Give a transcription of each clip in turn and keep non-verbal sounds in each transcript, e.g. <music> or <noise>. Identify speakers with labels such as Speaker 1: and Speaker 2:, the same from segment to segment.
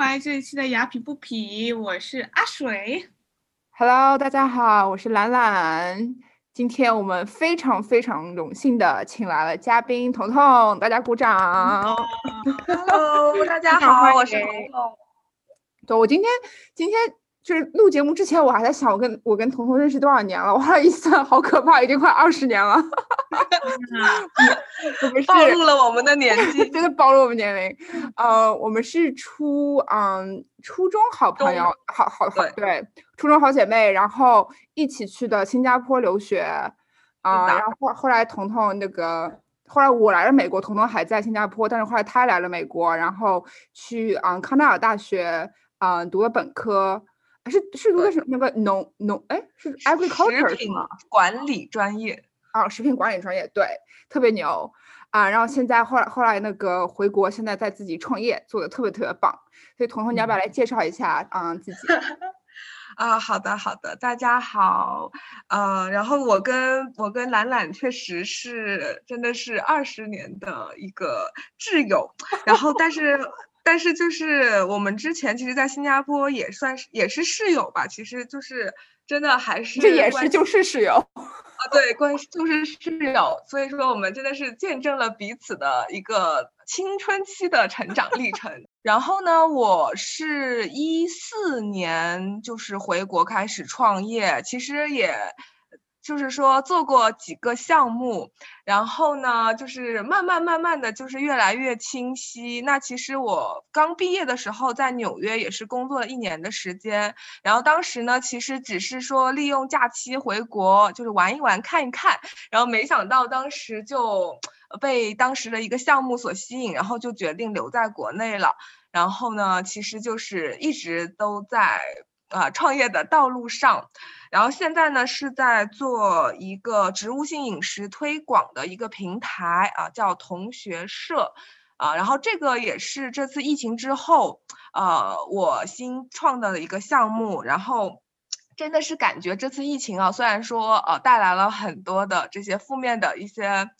Speaker 1: 欢迎这一期的雅痞不痞，我是阿水。
Speaker 2: Hello，大家好，我是兰兰。今天我们非常非常荣幸的请来了嘉宾彤彤，大家鼓掌。
Speaker 3: Hello，大家好，<laughs> 我是彤彤。
Speaker 2: 对，我今天今天就是录节目之前，我还在想，我跟我跟彤彤认识多少年了？我后来一算，好可怕，已经快二十年了。<laughs> 我们是
Speaker 3: 暴露了我们的年纪。
Speaker 2: 真的暴露我们年龄。呃，我们是初嗯初中好朋友，好好好
Speaker 3: 对
Speaker 2: 对，初中好姐妹，然后一起去的新加坡留学啊、
Speaker 3: 的
Speaker 2: 然后后后来彤彤那个。后来我来了美国，彤彤还在新加坡，但是后来他来了美国，然后去嗯康奈尔大学嗯读了本科，是是读的
Speaker 3: 对
Speaker 2: 是那个农农哎是 agriculture 是吗？
Speaker 3: 管理专业，
Speaker 2: 啊，食品管理专业，对，特别牛啊。然后现在后来后来那个回国，现在在自己创业，做的特别特别棒。所以彤彤，你要不要来介绍一下啊、自己？<laughs>
Speaker 3: 啊，好的好的，大家好，呃，然后我跟我跟兰兰确实是真的是二十年的一个挚友，然后但是但是就是我们之前其实，在新加坡也算是也是室友吧，其实就是真的还是
Speaker 2: 这也是就是室友。
Speaker 3: 啊，对，关系就是室友，所以说我们真的是见证了彼此的一个青春期的成长历程。<laughs> 然后呢，我是一四年就是回国开始创业，其实也就是说做过几个项目，然后呢，就是慢慢慢慢的就是越来越清晰。那其实我刚毕业的时候在纽约也是工作了一年的时间，然后当时呢，其实只是说利用假期回国，就是玩一玩、看一看，然后没想到当时就被当时的一个项目所吸引，然后就决定留在国内了。然后呢，其实就是一直都在呃创业的道路上，然后现在呢是在做一个植物性饮食推广的一个平台啊，叫同学社。啊，然后这个也是这次疫情之后，呃，我新创的一个项目，然后真的是感觉这次疫情啊，虽然说呃带来了很多的这些负面的一些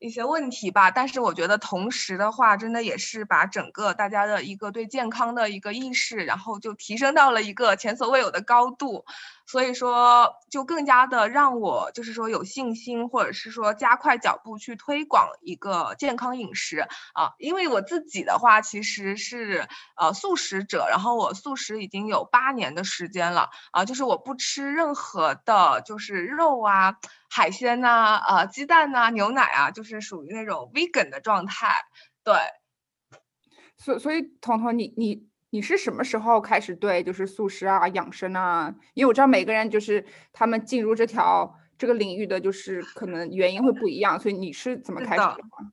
Speaker 3: 一些问题吧，但是我觉得同时的话，真的也是把整个大家的一个对健康的一个意识，然后就提升到了一个前所未有的高度。所以说，就更加的让我就是说有信心，或者是说加快脚步去推广一个健康饮食啊。因为我自己的话，其实是呃素食者，然后我素食已经有八年的时间了啊，就是我不吃任何的，就是肉啊、海鲜呐、呃鸡蛋呐、牛奶啊，就是属于那种 vegan 的状态。对，
Speaker 2: 所所以彤彤，你你你是什么时候开始对就是素食啊、养生啊？因为我知道每个人就是他们进入这条这个领域的就是可能原因会不一样，所以你是怎么开始的吗？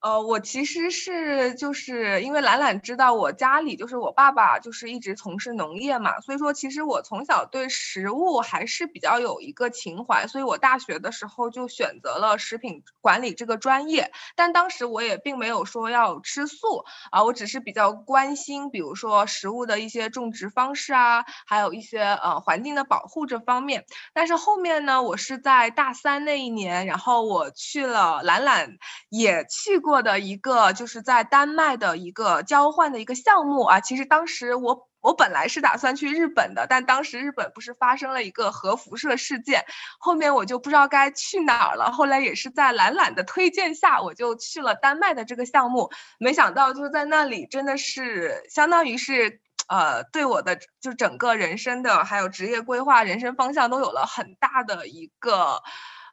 Speaker 3: 呃，我其实是就是因为兰兰知道我家里就是我爸爸就是一直从事农业嘛，所以说其实我从小对食物还是比较有一个情怀，所以我大学的时候就选择了食品管理这个专业，但当时我也并没有说要吃素啊，我只是比较关心，比如说食物的一些种植方式啊，还有一些呃环境的保护这方面。但是后面呢，我是在大三那一年，然后我去了兰兰也去过做的一个，就是在丹麦的一个交换的一个项目啊。其实当时我我本来是打算去日本的，但当时日本不是发生了一个核辐射事件，后面我就不知道该去哪儿了。后来也是在懒懒的推荐下，我就去了丹麦的这个项目。没想到就是在那里，真的是相当于是。呃，对我的就整个人生的还有职业规划、人生方向都有了很大的一个，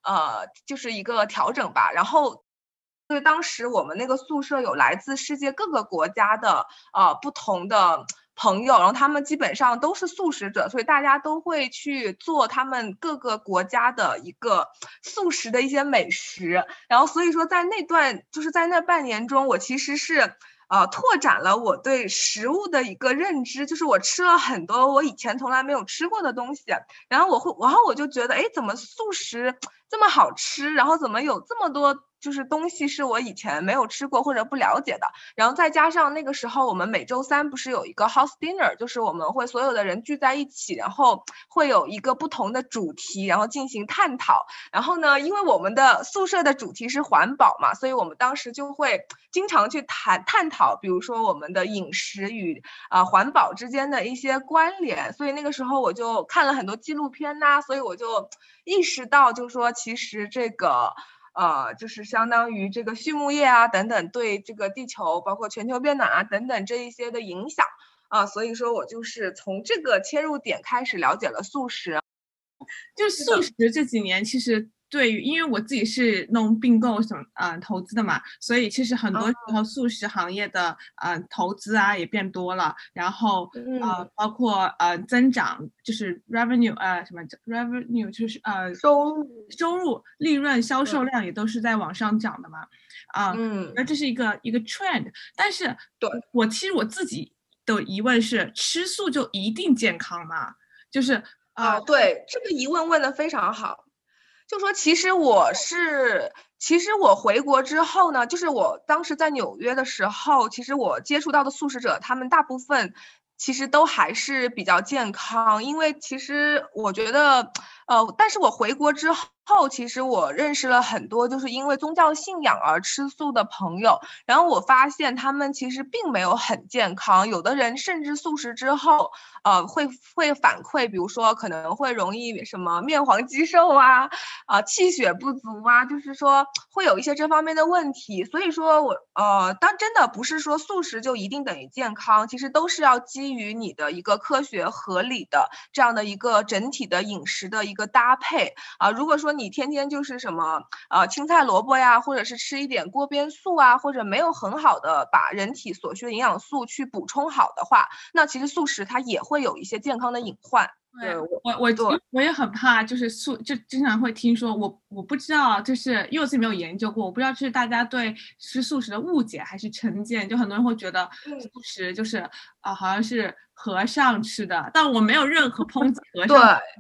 Speaker 3: 呃，就是一个调整吧。然后，对当时我们那个宿舍有来自世界各个国家的呃不同的朋友，然后他们基本上都是素食者，所以大家都会去做他们各个国家的一个素食的一些美食。然后所以说，在那段就是在那半年中，我其实是。呃，拓展了我对食物的一个认知，就是我吃了很多我以前从来没有吃过的东西，然后我会，然后我就觉得，哎，怎么素食这么好吃，然后怎么有这么多？就是东西是我以前没有吃过或者不了解的，然后再加上那个时候我们每周三不是有一个 house dinner，就是我们会所有的人聚在一起，然后会有一个不同的主题，然后进行探讨。然后呢，因为我们的宿舍的主题是环保嘛，所以我们当时就会经常去谈探讨，比如说我们的饮食与啊环保之间的一些关联。所以那个时候我就看了很多纪录片呐，所以我就意识到，就是说其实这个。呃，就是相当于这个畜牧业啊等等，对这个地球，包括全球变暖啊等等这一些的影响啊，所以说我就是从这个切入点开始了解了素食，
Speaker 1: 就素食这几年其实。对，因为我自己是弄并购什么啊投资的嘛，所以其实很多时候素食行业的呃投资啊也变多了，然后呃包括呃增长就是 revenue 呃什么 revenue 就是呃
Speaker 3: 收入。
Speaker 1: 收入利润销售量也都是在往上涨的嘛，啊，那这是一个一个 trend，但是
Speaker 3: 对。
Speaker 1: 我其实我自己的疑问是吃素就一定健康吗？就是
Speaker 3: 啊，对这个疑问问的非常好。就说其实我是，其实我回国之后呢，就是我当时在纽约的时候，其实我接触到的素食者，他们大部分其实都还是比较健康，因为其实我觉得，呃，但是我回国之后。其实我认识了很多就是因为宗教信仰而吃素的朋友，然后我发现他们其实并没有很健康，有的人甚至素食之后，呃，会会反馈，比如说可能会容易什么面黄肌瘦啊，啊，气血不足啊，就是说会有一些这方面的问题。所以说我呃，当真的不是说素食就一定等于健康，其实都是要基于你的一个科学合理的这样的一个整体的饮食的一个搭配啊。如果说你天天就是什么呃青菜萝卜呀，或者是吃一点锅边素啊，或者没有很好的把人体所需的营养素去补充好的话，那其实素食它也会有一些健康的隐患。
Speaker 1: 对我我我也很怕，就是素就经常会听说我我不知道，就是因为我自己没有研究过，我不知道是大家对吃素食的误解还是成见，就很多人会觉得素食就是啊好像是和尚吃的，但我没有任何抨击和尚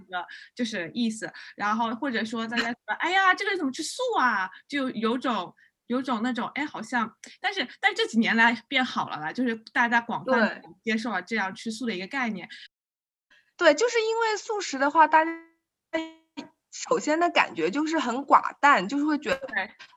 Speaker 1: 的就是意思，然后或者说大家说哎呀这个人怎么吃素啊，就有种有种那种哎好像，但是但这几年来变好了啦，就是大家广泛接受了这样吃素的一个概念。
Speaker 3: 对，就是因为素食的话，大家。首先的感觉就是很寡淡，就是会觉得，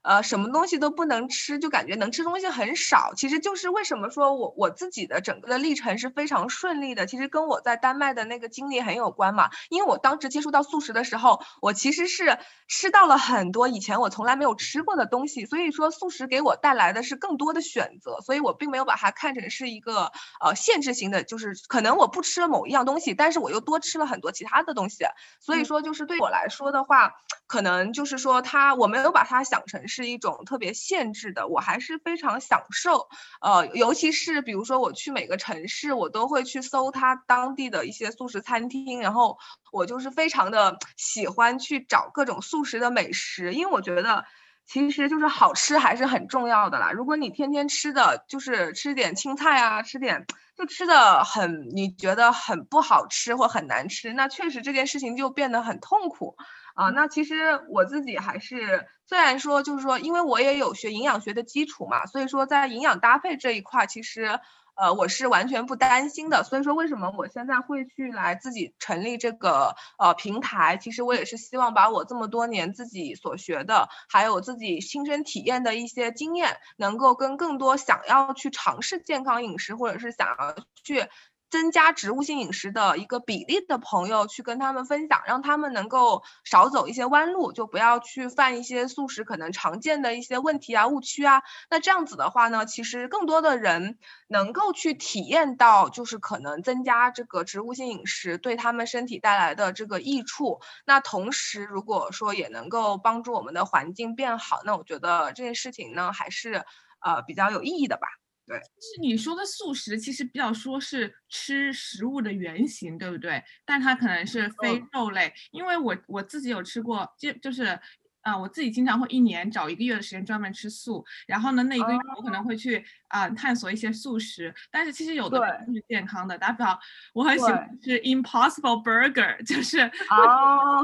Speaker 3: 呃，什么东西都不能吃，就感觉能吃东西很少。其实就是为什么说我我自己的整个的历程是非常顺利的，其实跟我在丹麦的那个经历很有关嘛。因为我当时接触到素食的时候，我其实是吃到了很多以前我从来没有吃过的东西，所以说素食给我带来的是更多的选择，所以我并没有把它看成是一个呃限制型的，就是可能我不吃了某一样东西，但是我又多吃了很多其他的东西，所以说就是对我来说。的话，可能就是说，它我没有把它想成是一种特别限制的，我还是非常享受。呃，尤其是比如说我去每个城市，我都会去搜它当地的一些素食餐厅，然后我就是非常的喜欢去找各种素食的美食，因为我觉得其实就是好吃还是很重要的啦。如果你天天吃的就是吃点青菜啊，吃点。就吃的很，你觉得很不好吃或很难吃，那确实这件事情就变得很痛苦啊。那其实我自己还是，虽然说就是说，因为我也有学营养学的基础嘛，所以说在营养搭配这一块，其实。呃，我是完全不担心的，所以说为什么我现在会去来自己成立这个呃平台？其实我也是希望把我这么多年自己所学的，还有自己亲身体验的一些经验，能够跟更多想要去尝试健康饮食，或者是想要去。增加植物性饮食的一个比例的朋友去跟他们分享，让他们能够少走一些弯路，就不要去犯一些素食可能常见的一些问题啊、误区啊。那这样子的话呢，其实更多的人能够去体验到，就是可能增加这个植物性饮食对他们身体带来的这个益处。那同时，如果说也能够帮助我们的环境变好，那我觉得这件事情呢，还是呃比较有意义的吧。对，
Speaker 1: 是你说的素食，其实比较说是吃食物的原型，对不对？但它可能是非肉类，因为我我自己有吃过，就就是啊，我自己经常会一年找一个月的时间专门吃素，然后呢，那一个月我可能会去啊探索一些素食，但是其实有的不是健康的，打比方，我很喜欢吃 Impossible Burger，就是
Speaker 3: 哦，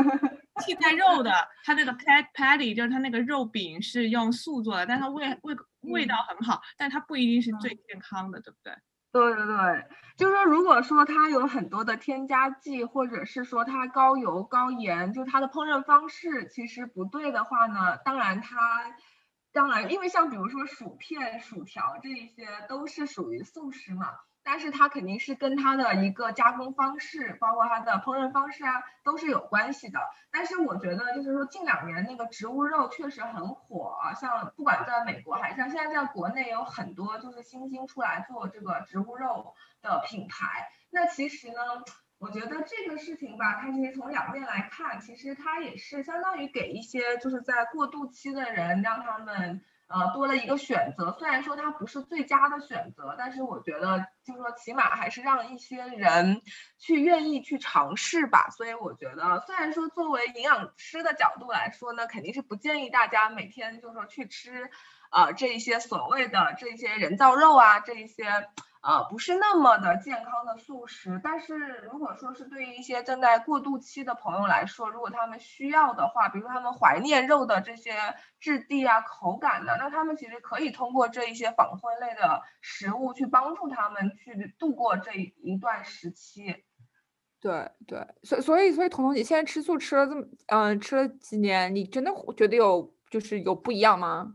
Speaker 3: <laughs>
Speaker 1: 替代肉的，它那个 pat patty 就是它那个肉饼是用素做的，但它味味味道很好，但它不一定是最健康的，对不对？
Speaker 3: 对对对，就是说，如果说它有很多的添加剂，或者是说它高油高盐，就它的烹饪方式其实不对的话呢，当然它，当然，因为像比如说薯片、薯条这一些都是属于素食嘛。但是它肯定是跟它的一个加工方式，包括它的烹饪方式啊，都是有关系的。但是我觉得，就是说近两年那个植物肉确实很火啊，像不管在美国还是像现在在国内，有很多就是新兴出来做这个植物肉的品牌。那其实呢，我觉得这个事情吧，它其实从两面来看，其实它也是相当于给一些就是在过渡期的人，让他们。呃，多了一个选择，虽然说它不是最佳的选择，但是我觉得就是说起码还是让一些人去愿意去尝试吧。所以我觉得，虽然说作为营养师的角度来说呢，肯定是不建议大家每天就是说去吃，啊，这一些所谓的这些人造肉啊，这一些。呃，不是那么的健康的素食，但是如果说是对于一些正在过渡期的朋友来说，如果他们需要的话，比如说他们怀念肉的这些质地啊、口感的，那他们其实可以通过这一些仿荤类的食物去帮助他们去度过这一段时期。
Speaker 2: 对对，所所以所以彤彤，你现在吃素吃了这么嗯吃了几年，你真的觉得有就是有不一样吗？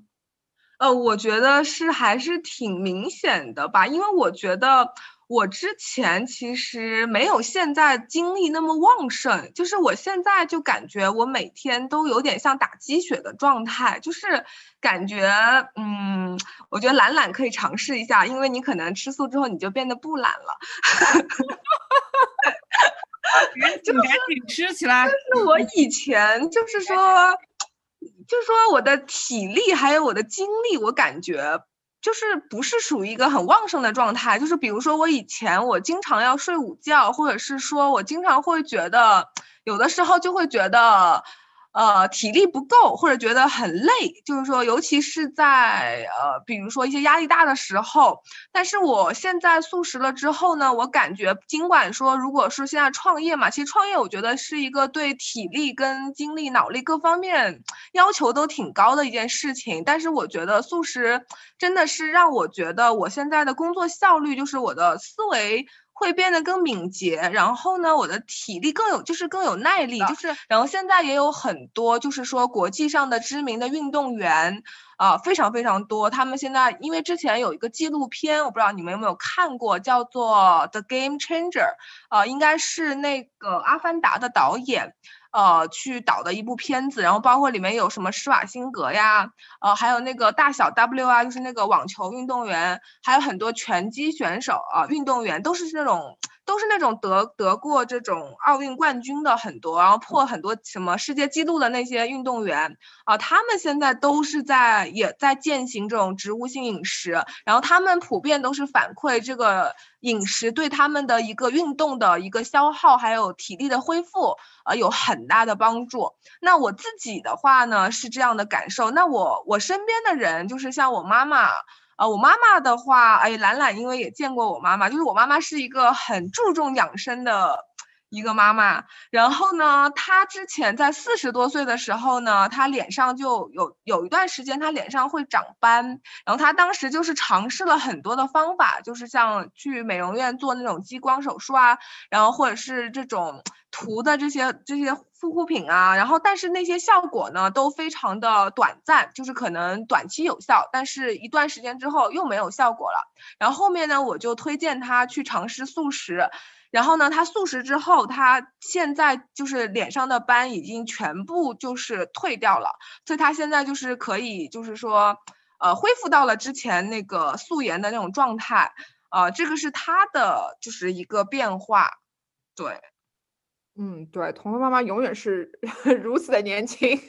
Speaker 3: 呃，我觉得是还是挺明显的吧，因为我觉得我之前其实没有现在精力那么旺盛，就是我现在就感觉我每天都有点像打鸡血的状态，就是感觉，嗯，我觉得懒懒可以尝试一下，因为你可能吃素之后你就变得不懒了 <laughs> <laughs>
Speaker 1: 就赶紧吃起来。
Speaker 3: 那我以前就是说。就是说，我的体力还有我的精力，我感觉就是不是属于一个很旺盛的状态。就是比如说，我以前我经常要睡午觉，或者是说我经常会觉得，有的时候就会觉得。呃，体力不够或者觉得很累，就是说，尤其是在呃，比如说一些压力大的时候。但是我现在素食了之后呢，我感觉尽管说，如果是现在创业嘛，其实创业我觉得是一个对体力跟精力、脑力各方面要求都挺高的一件事情。但是我觉得素食真的是让我觉得我现在的工作效率，就是我的思维。会变得更敏捷，然后呢，我的体力更有，就是更有耐力，就是，然后现在也有很多，就是说国际上的知名的运动员，啊，非常非常多。他们现在因为之前有一个纪录片，我不知道你们有没有看过，叫做《The Game Changer》，啊，应该是那个《阿凡达》的导演。呃，去导的一部片子，然后包括里面有什么施瓦辛格呀，呃，还有那个大小 W 啊，就是那个网球运动员，还有很多拳击选手啊，运动员都是那种。都是那种得得过这种奥运冠军的很多，然后破很多什么世界纪录的那些运动员啊，他们现在都是在也在践行这种植物性饮食，然后他们普遍都是反馈这个饮食对他们的一个运动的一个消耗还有体力的恢复呃有很大的帮助。那我自己的话呢是这样的感受，那我我身边的人就是像我妈妈。啊，我妈妈的话，哎，兰兰因为也见过我妈妈，就是我妈妈是一个很注重养生的一个妈妈。然后呢，她之前在四十多岁的时候呢，她脸上就有有一段时间，她脸上会长斑。然后她当时就是尝试了很多的方法，就是像去美容院做那种激光手术啊，然后或者是这种涂的这些这些。护肤品啊，然后但是那些效果呢都非常的短暂，就是可能短期有效，但是一段时间之后又没有效果了。然后后面呢，我就推荐他去尝试素食，然后呢，他素食之后，他现在就是脸上的斑已经全部就是退掉了，所以他现在就是可以就是说，呃，恢复到了之前那个素颜的那种状态，呃，这个是他的就是一个变化，对。
Speaker 2: 嗯，对，彤彤妈妈永远是 <laughs> 如此的年轻，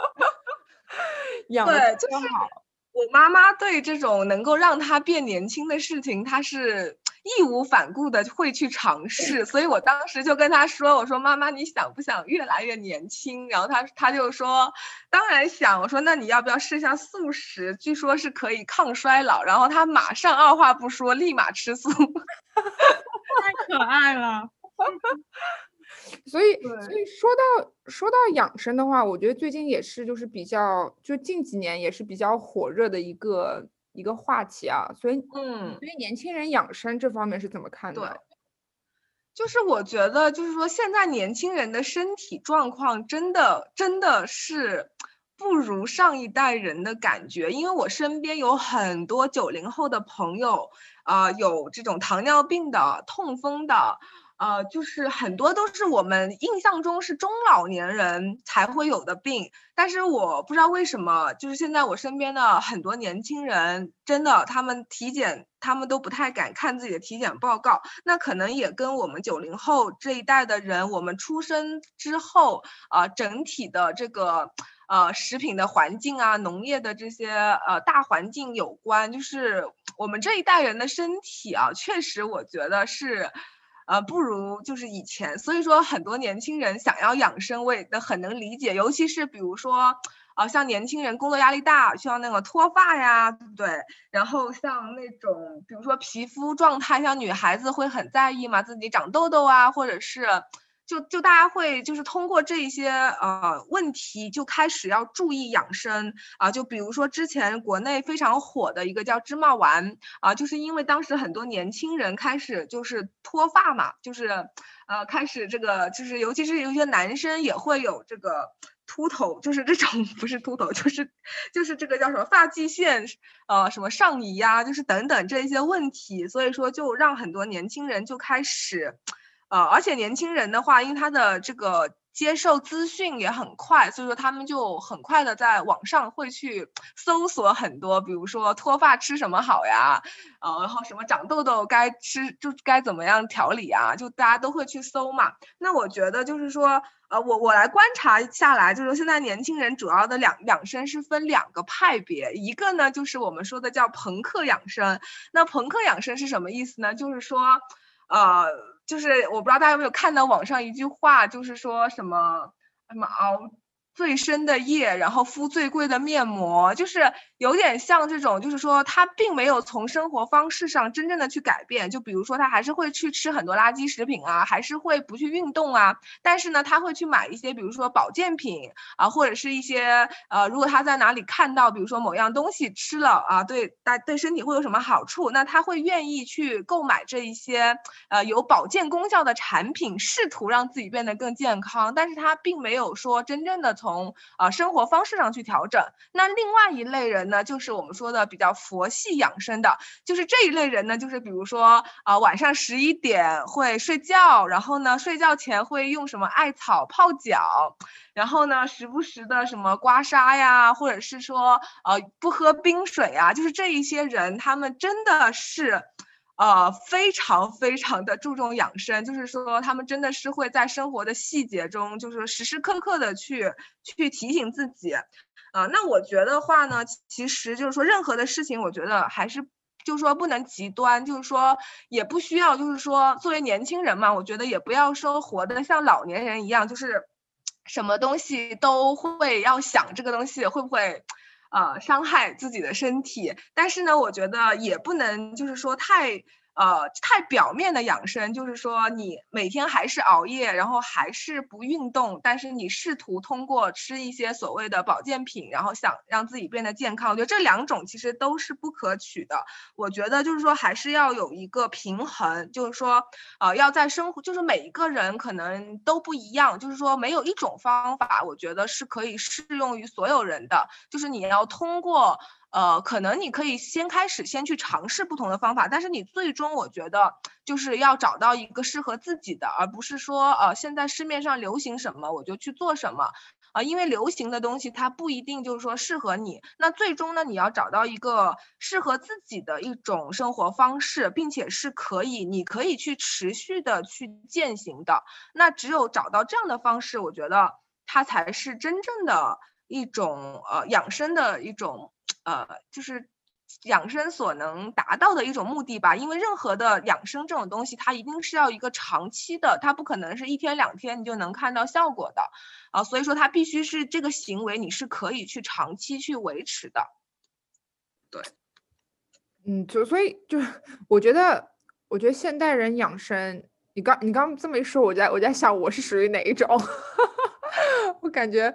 Speaker 2: <laughs> 养的
Speaker 3: 真好。我妈妈对这种能够让她变年轻的事情，她是义无反顾的会去尝试。所以我当时就跟她说：“我说妈妈，你想不想越来越年轻？”然后她她就说：“当然想。”我说：“那你要不要试一下素食？据说是可以抗衰老。”然后她马上二话不说，立马吃素，
Speaker 1: 太可爱了。<laughs>
Speaker 2: 所以，所以说到说到养生的话，我觉得最近也是就是比较，就近几年也是比较火热的一个一个话题啊。所以，
Speaker 3: 嗯，
Speaker 2: 所以年轻人养生这方面是怎么看的？
Speaker 3: 对，就是我觉得，就是说现在年轻人的身体状况真的真的是不如上一代人的感觉，因为我身边有很多九零后的朋友，啊，有这种糖尿病的、痛风的。呃，就是很多都是我们印象中是中老年人才会有的病，但是我不知道为什么，就是现在我身边的很多年轻人，真的他们体检，他们都不太敢看自己的体检报告。那可能也跟我们九零后这一代的人，我们出生之后，啊，整体的这个呃食品的环境啊，农业的这些呃大环境有关。就是我们这一代人的身体啊，确实我觉得是。呃，不如就是以前，所以说很多年轻人想要养生，我也很能理解。尤其是比如说，啊，像年轻人工作压力大，需要那个脱发呀，对不对？然后像那种，比如说皮肤状态，像女孩子会很在意嘛，自己长痘痘啊，或者是。就就大家会就是通过这一些呃问题就开始要注意养生啊，就比如说之前国内非常火的一个叫芝麻丸啊，就是因为当时很多年轻人开始就是脱发嘛，就是呃开始这个就是尤其是有些男生也会有这个秃头，就是这种不是秃头，就是就是这个叫什么发际线呃什么上移呀，就是等等这一些问题，所以说就让很多年轻人就开始。呃，而且年轻人的话，因为他的这个接受资讯也很快，所以说他们就很快的在网上会去搜索很多，比如说脱发吃什么好呀，呃，然后什么长痘痘该吃就该怎么样调理啊，就大家都会去搜嘛。那我觉得就是说，呃，我我来观察下来，就是现在年轻人主要的两养生是分两个派别，一个呢就是我们说的叫朋克养生。那朋克养生是什么意思呢？就是说，呃。就是我不知道大家有没有看到网上一句话，就是说什么什么熬。最深的夜，然后敷最贵的面膜，就是有点像这种，就是说他并没有从生活方式上真正的去改变。就比如说他还是会去吃很多垃圾食品啊，还是会不去运动啊。但是呢，他会去买一些，比如说保健品啊，或者是一些呃，如果他在哪里看到，比如说某样东西吃了啊，对大对身体会有什么好处，那他会愿意去购买这一些呃有保健功效的产品，试图让自己变得更健康。但是他并没有说真正的从从啊生活方式上去调整，那另外一类人呢，就是我们说的比较佛系养生的，就是这一类人呢，就是比如说啊晚上十一点会睡觉，然后呢睡觉前会用什么艾草泡脚，然后呢时不时的什么刮痧呀，或者是说呃不喝冰水啊，就是这一些人，他们真的是。呃，非常非常的注重养生，就是说他们真的是会在生活的细节中，就是时时刻刻的去去提醒自己。啊，那我觉得话呢，其实就是说任何的事情，我觉得还是就是说不能极端，就是说也不需要，就是说作为年轻人嘛，我觉得也不要说活得像老年人一样，就是什么东西都会要想这个东西会不会。呃，伤害自己的身体，但是呢，我觉得也不能就是说太。呃，太表面的养生，就是说你每天还是熬夜，然后还是不运动，但是你试图通过吃一些所谓的保健品，然后想让自己变得健康。我觉得这两种其实都是不可取的。我觉得就是说还是要有一个平衡，就是说呃要在生活，就是每一个人可能都不一样，就是说没有一种方法，我觉得是可以适用于所有人的。就是你要通过。呃，可能你可以先开始先去尝试不同的方法，但是你最终我觉得就是要找到一个适合自己的，而不是说呃现在市面上流行什么我就去做什么啊，因为流行的东西它不一定就是说适合你。那最终呢，你要找到一个适合自己的一种生活方式，并且是可以你可以去持续的去践行的。那只有找到这样的方式，我觉得它才是真正的一种呃养生的一种。呃，就是养生所能达到的一种目的吧，因为任何的养生这种东西，它一定是要一个长期的，它不可能是一天两天你就能看到效果的啊，所以说它必须是这个行为你是可以去长期去维持的。对，
Speaker 2: 嗯，就所以就我觉得，我觉得现代人养生。你刚你刚这么一说，我在我在想我是属于哪一种，<laughs> 我感觉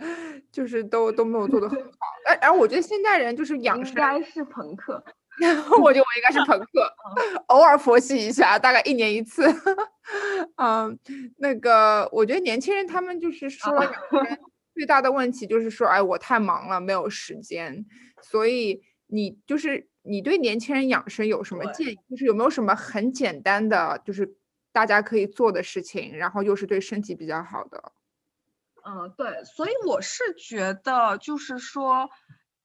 Speaker 2: 就是都都没有做的很好。哎，然后我觉得现代人就是养生，应
Speaker 3: 该是朋克。<laughs>
Speaker 2: 我觉得我应该是朋克，<laughs> 偶尔佛系一下，大概一年一次。<laughs> 嗯，那个我觉得年轻人他们就是说养生最大的问题就是说，哎，我太忙了，没有时间。所以你就是你对年轻人养生有什么建议？就是有没有什么很简单的，就是。大家可以做的事情，然后又是对身体比较好的。
Speaker 3: 嗯，对，所以我是觉得，就是说，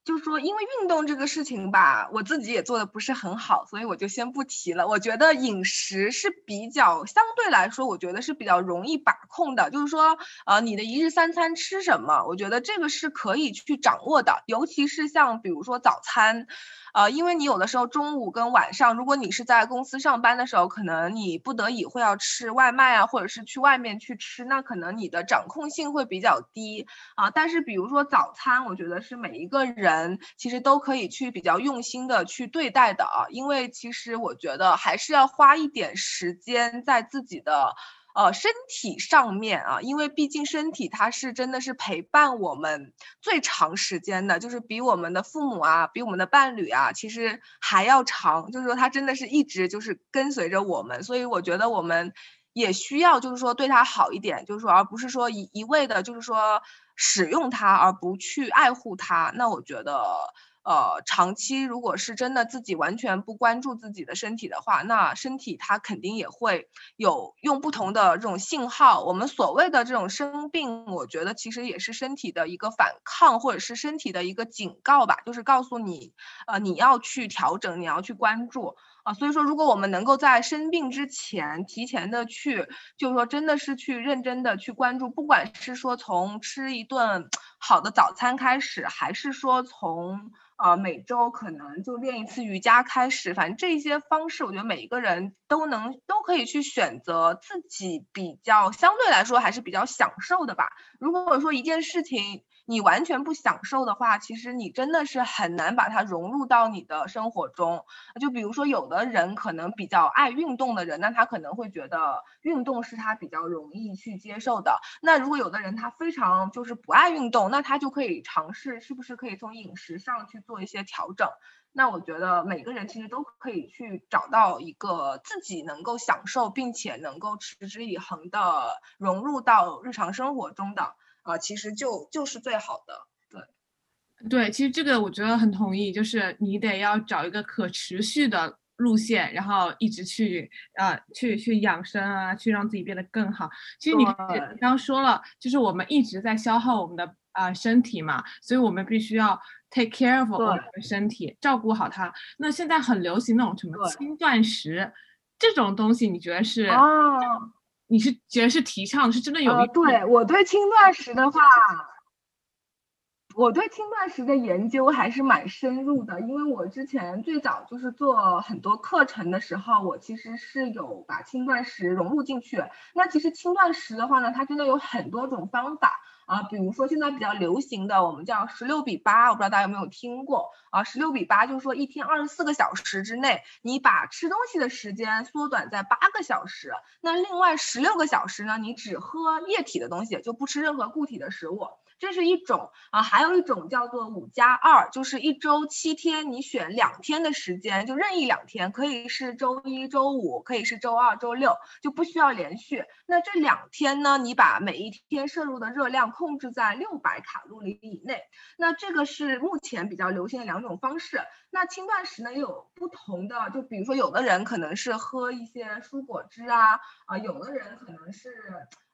Speaker 3: 就是说，因为运动这个事情吧，我自己也做的不是很好，所以我就先不提了。我觉得饮食是比较相对来说，我觉得是比较容易把控的。就是说，呃，你的一日三餐吃什么，我觉得这个是可以去掌握的，尤其是像比如说早餐。呃，因为你有的时候中午跟晚上，如果你是在公司上班的时候，可能你不得已会要吃外卖啊，或者是去外面去吃，那可能你的掌控性会比较低啊。但是比如说早餐，我觉得是每一个人其实都可以去比较用心的去对待的啊，因为其实我觉得还是要花一点时间在自己的。呃，身体上面啊，因为毕竟身体它是真的是陪伴我们最长时间的，就是比我们的父母啊，比我们的伴侣啊，其实还要长。就是说，它真的是一直就是跟随着我们，所以我觉得我们也需要就是说对它好一点，就是说而不是说一一味的，就是说使用它而不去爱护它。那我觉得。呃，长期如果是真的自己完全不关注自己的身体的话，那身体它肯定也会有用不同的这种信号。我们所谓的这种生病，我觉得其实也是身体的一个反抗，或者是身体的一个警告吧，就是告诉你，呃，你要去调整，你要去关注所以说，如果我们能够在生病之前提前的去，就是说真的是去认真的去关注，不管是说从吃一顿好的早餐开始，还是说从呃，每周可能就练一次瑜伽开始，反正这些方式，我觉得每一个人都能都可以去选择自己比较相对来说还是比较享受的吧。如果说一件事情，你完全不享受的话，其实你真的是很难把它融入到你的生活中。就比如说，有的人可能比较爱运动的人，那他可能会觉得运动是他比较容易去接受的。那如果有的人他非常就是不爱运动，那他就可以尝试是不是可以从饮食上去做一些调整。那我觉得每个人其实都可以去找到一个自己能够享受并且能够持之以恒的融入到日常生活中的。啊，其实就就是最好的，对，
Speaker 1: 对，其实这个我觉得很同意，就是你得要找一个可持续的路线，然后一直去啊去去养生啊，去让自己变得更好。其实你刚刚说了，就是我们一直在消耗我们的啊身体嘛，所以我们必须要 take care of 我们的身体，照顾好它。那现在很流行那种什么轻断食这种东西，你觉得是？你是觉得是提倡，是真的有？
Speaker 3: 对我对轻断食的话，我对轻断食的研究还是蛮深入的，因为我之前最早就是做很多课程的时候，我其实是有把轻断食融入进去。那其实轻断食的话呢，它真的有很多种方法。啊，比如说现在比较流行的，我们叫十六比八，我不知道大家有没有听过啊？十六比八就是说一天二十四个小时之内，你把吃东西的时间缩短在八个小时，那另外十六个小时呢，你只喝液体的东西，就不吃任何固体的食物。这是一种啊，还有一种叫做五加二，就是一周七天，你选两天的时间，就任意两天，可以是周一周五，可以是周二周六，就不需要连续。那这两天呢，你把每一天摄入的热量控制在六百卡路里以内。那这个是目前比较流行的两种方式。那轻断食呢也有不同的，就比如说有的人可能是喝一些蔬果汁啊，啊，有的人可能是。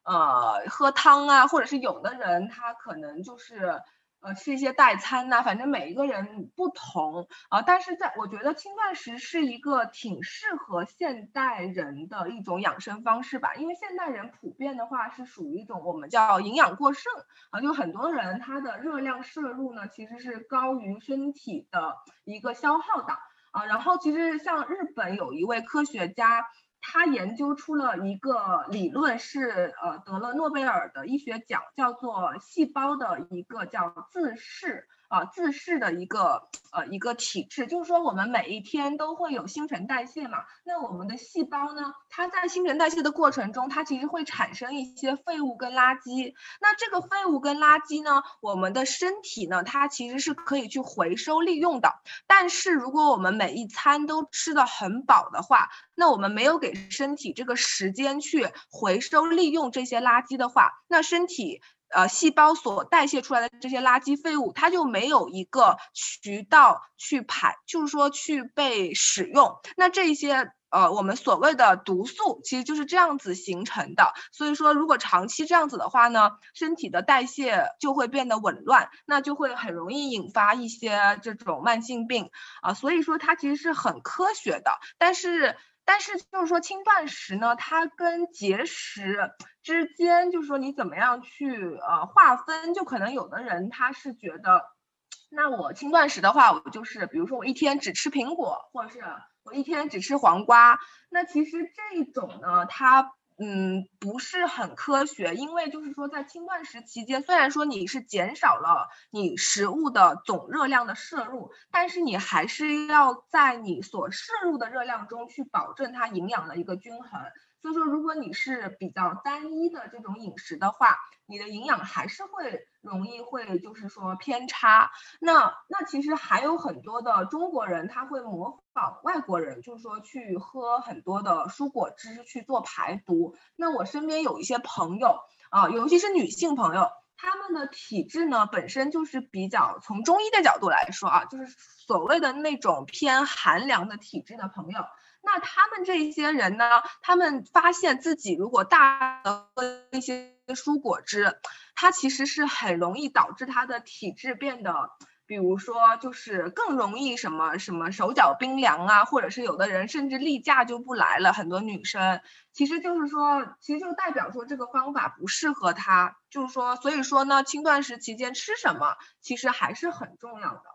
Speaker 3: 呃，喝汤啊，或者是有的人他可能就是呃吃一些代餐呐，反正每一个人不同啊。但是在我觉得轻断食是一个挺适合现代人的一种养生方式吧，因为现代人普遍的话是属于一种我们叫营养过剩啊，就很多人他的热量摄入呢其实是高于身体的一个消耗的啊。然后其实像日本有一位科学家。他研究出了一个理论，是呃得了诺贝尔的医学奖，叫做细胞的一个叫自噬啊，自噬的一个呃一个体质，就是说我们每一天都会有新陈代谢嘛。那我们的细胞呢，它在新陈代谢的过程中，它其实会产生一些废物跟垃圾。那这个废物跟垃圾呢，我们的身体呢，它其实是可以去回收利用的。但是如果我们每一餐都吃的很饱的话，那我们没有给身体这个时间去回收利用这些垃圾的话，那身体。呃，细胞所代谢出来的这些垃圾废物，它就没有一个渠道去排，就是说去被使用。那这些呃，我们所谓的毒素，其实就是这样子形成的。所以说，如果长期这样子的话呢，身体的代谢就会变得紊乱，那就会很容易引发一些这种慢性病啊。所以说，它其实是很科学的，但是。但是就是说轻断食呢，它跟节食之间，就是说你怎么样去呃划分，就可能有的人他是觉得，那我轻断食的话，我就是比如说我一天只吃苹果，或者是我一天只吃黄瓜，那其实这种呢，它。嗯，不是很科学，因为就是说，在轻断食期间，虽然说你是减少了你食物的总热量的摄入，但是你还是要在你所摄入的热量中去保证它营养的一个均衡。所以说，如果你是比较单一的这种饮食的话，你的营养还是会容易会就是说偏差。那那其实还有很多的中国人他会模仿外国人，就是说去喝很多的蔬果汁去做排毒。那我身边有一些朋友啊，尤其是女性朋友，她们的体质呢本身就是比较从中医的角度来说啊，就是所谓的那种偏寒凉的体质的朋友。那他们这些人呢？他们发现自己如果大喝一些蔬果汁，它其实是很容易导致他的体质变得，比如说就是更容易什么什么手脚冰凉啊，或者是有的人甚至例假就不来了。很多女生其实就是说，其实就代表说这个方法不适合她，就是说，所以说呢，轻断食期间吃什么其实还是很重要的。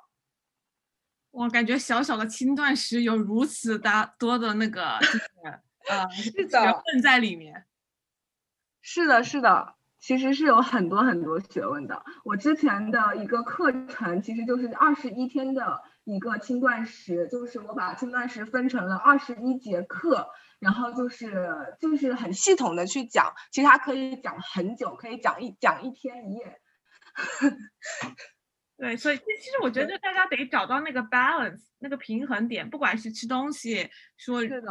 Speaker 1: 我感觉小小的轻断食有如此大多的那个，呃，
Speaker 3: 是的，
Speaker 1: 学问在里面。
Speaker 3: 是的，是的，其实是有很多很多学问的。我之前的一个课程其实就是二十一天的一个轻断食，就是我把轻断食分成了二十一节课，然后就是就是很系统的去讲，其实它可以讲很久，可以讲一讲一天一夜。<laughs>
Speaker 1: 对，所以其其实我觉得大家得找到那个 balance，那个平衡点，不管是吃东西，说就是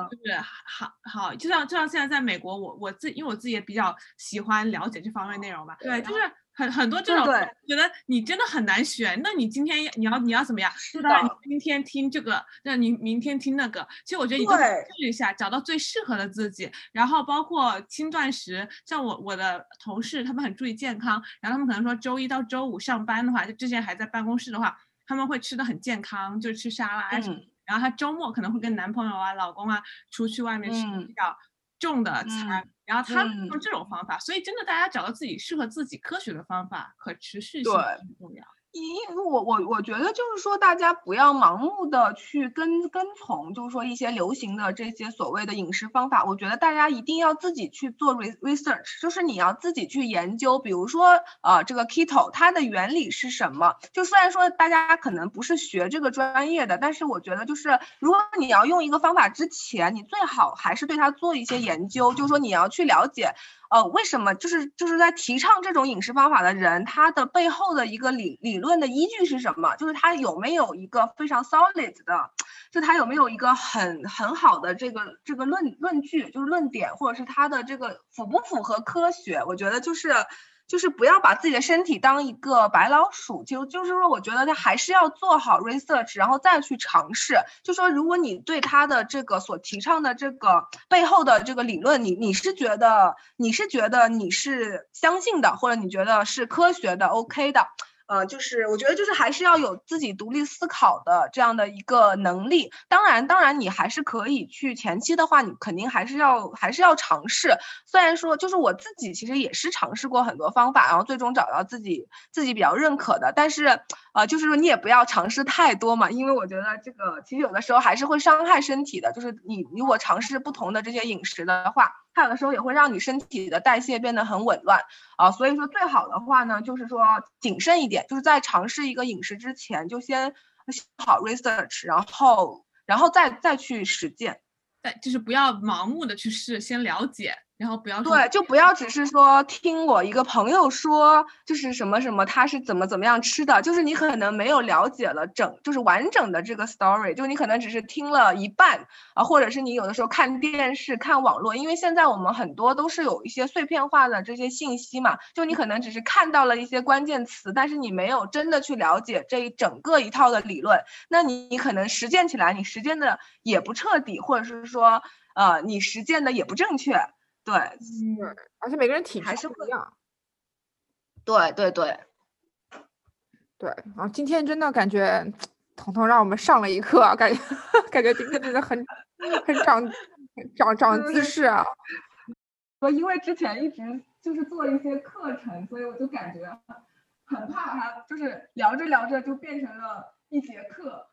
Speaker 1: 好好，就像就像现在在美国，我我自因为我自己也比较喜欢了解这方面内容吧，对，就是。很很多这种觉得你真的很难选，那你今天你要你要怎么样？是的，你今天听这个，那你明天听那个。其实我觉得你试一下，找到最适合的自己。然后包括轻断食，像我我的同事他们很注意健康，然后他们可能说周一到周五上班的话，就之前还在办公室的话，他们会吃的很健康，就吃沙拉什么。然后他周末可能会跟男朋友啊、老公啊出去外面吃比较重的餐。然后他用这种方法，所以真的大家找到自己适合自己科学的方法，可持续性很重要。
Speaker 3: 因因为我我我觉得就是说，大家不要盲目的去跟跟从，就是说一些流行的这些所谓的饮食方法。我觉得大家一定要自己去做 research，就是你要自己去研究。比如说，呃，这个 keto 它的原理是什么？就虽然说大家可能不是学这个专业的，但是我觉得就是如果你要用一个方法之前，你最好还是对它做一些研究，就是说你要去了解。呃，为什么就是就是在提倡这种饮食方法的人，他的背后的一个理理论的依据是什么？就是他有没有一个非常 solid 的，就他有没有一个很很好的这个这个论论据，就是论点，或者是他的这个符不符合科学？我觉得就是。就是不要把自己的身体当一个白老鼠，就就是说，我觉得他还是要做好 research，然后再去尝试。就说如果你对他的这个所提倡的这个背后的这个理论，你你是觉得你是觉得你是相信的，或者你觉得是科学的，OK 的。呃，就是我觉得就是还是要有自己独立思考的这样的一个能力。当然，当然你还是可以去前期的话，你肯定还是要还是要尝试。虽然说就是我自己其实也是尝试过很多方法，然后最终找到自己自己比较认可的。但是，呃，就是说你也不要尝试太多嘛，因为我觉得这个其实有的时候还是会伤害身体的。就是你如果尝试不同的这些饮食的话。它有的时候也会让你身体的代谢变得很紊乱啊。所以说最好的话呢，就是说谨慎一点，就是在尝试一个饮食之前，就先好 research，然后然后再再去实践，
Speaker 1: 再就是不要盲目的去试，先了解。然后不要
Speaker 3: 对，就不要只是说听我一个朋友说，就是什么什么他是怎么怎么样吃的，就是你可能没有了解了整，就是完整的这个 story，就你可能只是听了一半啊，或者是你有的时候看电视、看网络，因为现在我们很多都是有一些碎片化的这些信息嘛，就你可能只是看到了一些关键词，但是你没有真的去了解这一整个一套的理论，那你你可能实践起来，你实践的也不彻底，或者是说呃你实践的也不正确。对，
Speaker 2: 嗯，而且每个人体质
Speaker 3: 还是
Speaker 2: 不一样。
Speaker 3: 对对对，
Speaker 2: 对。然后今天真的感觉，彤彤让我们上了一课，感觉 <laughs> 感觉今天真的很很长长长姿势啊。
Speaker 3: 我因为之前一直就是做一些课程，所以我就感觉很怕他，就是聊着聊着就变成了一节课。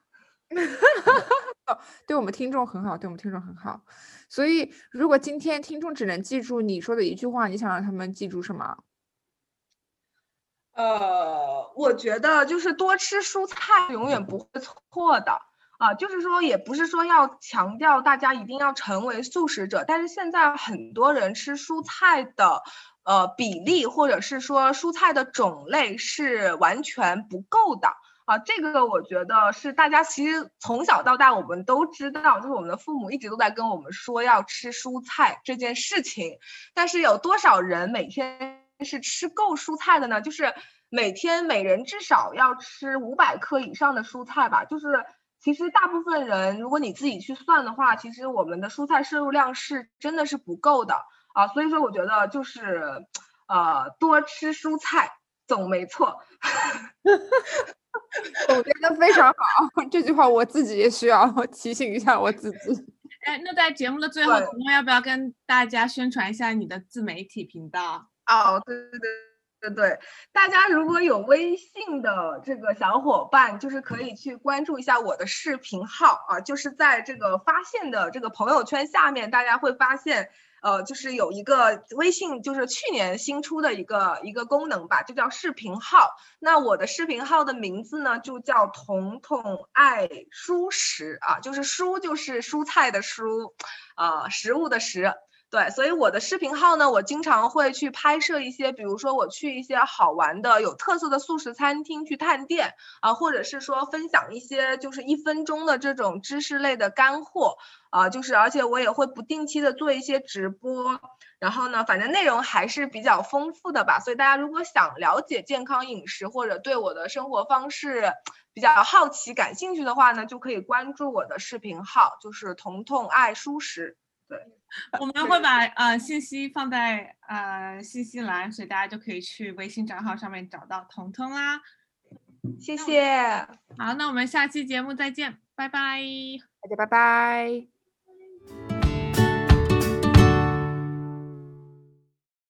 Speaker 3: <laughs>
Speaker 2: 对我们听众很好，对我们听众很好。所以，如果今天听众只能记住你说的一句话，你想让他们记住什么？
Speaker 3: 呃，我觉得就是多吃蔬菜，永远不会错的啊。就是说，也不是说要强调大家一定要成为素食者，但是现在很多人吃蔬菜的呃比例，或者是说蔬菜的种类是完全不够的。啊，这个我觉得是大家其实从小到大我们都知道，就是我们的父母一直都在跟我们说要吃蔬菜这件事情。但是有多少人每天是吃够蔬菜的呢？就是每天每人至少要吃五百克以上的蔬菜吧。就是其实大部分人，如果你自己去算的话，其实我们的蔬菜摄入量是真的是不够的啊。所以说，我觉得就是呃多吃蔬菜总没错。<laughs>
Speaker 2: 总结的非常好，这句话我自己也需要提醒一下我自己。<laughs>
Speaker 1: 哎，那在节目的最后，彤彤要不要跟大家宣传一下你的自媒体频道？
Speaker 3: 哦，对对对对对，大家如果有微信的这个小伙伴，就是可以去关注一下我的视频号啊，就是在这个发现的这个朋友圈下面，大家会发现。呃，就是有一个微信，就是去年新出的一个一个功能吧，就叫视频号。那我的视频号的名字呢，就叫彤彤爱蔬食啊，就是蔬就是蔬菜的蔬，啊，食物的食。对，所以我的视频号呢，我经常会去拍摄一些，比如说我去一些好玩的、有特色的素食餐厅去探店啊，或者是说分享一些就是一分钟的这种知识类的干货啊，就是而且我也会不定期的做一些直播，然后呢，反正内容还是比较丰富的吧。所以大家如果想了解健康饮食或者对我的生活方式比较好奇、感兴趣的话呢，就可以关注我的视频号，就是彤彤爱蔬食。对，
Speaker 1: 我们会把呃信息放在呃信息栏，所以大家就可以去微信账号上面找到彤彤啦。
Speaker 3: 谢谢。
Speaker 1: 好，那我们下期节目再见，拜拜。
Speaker 2: 大家拜拜。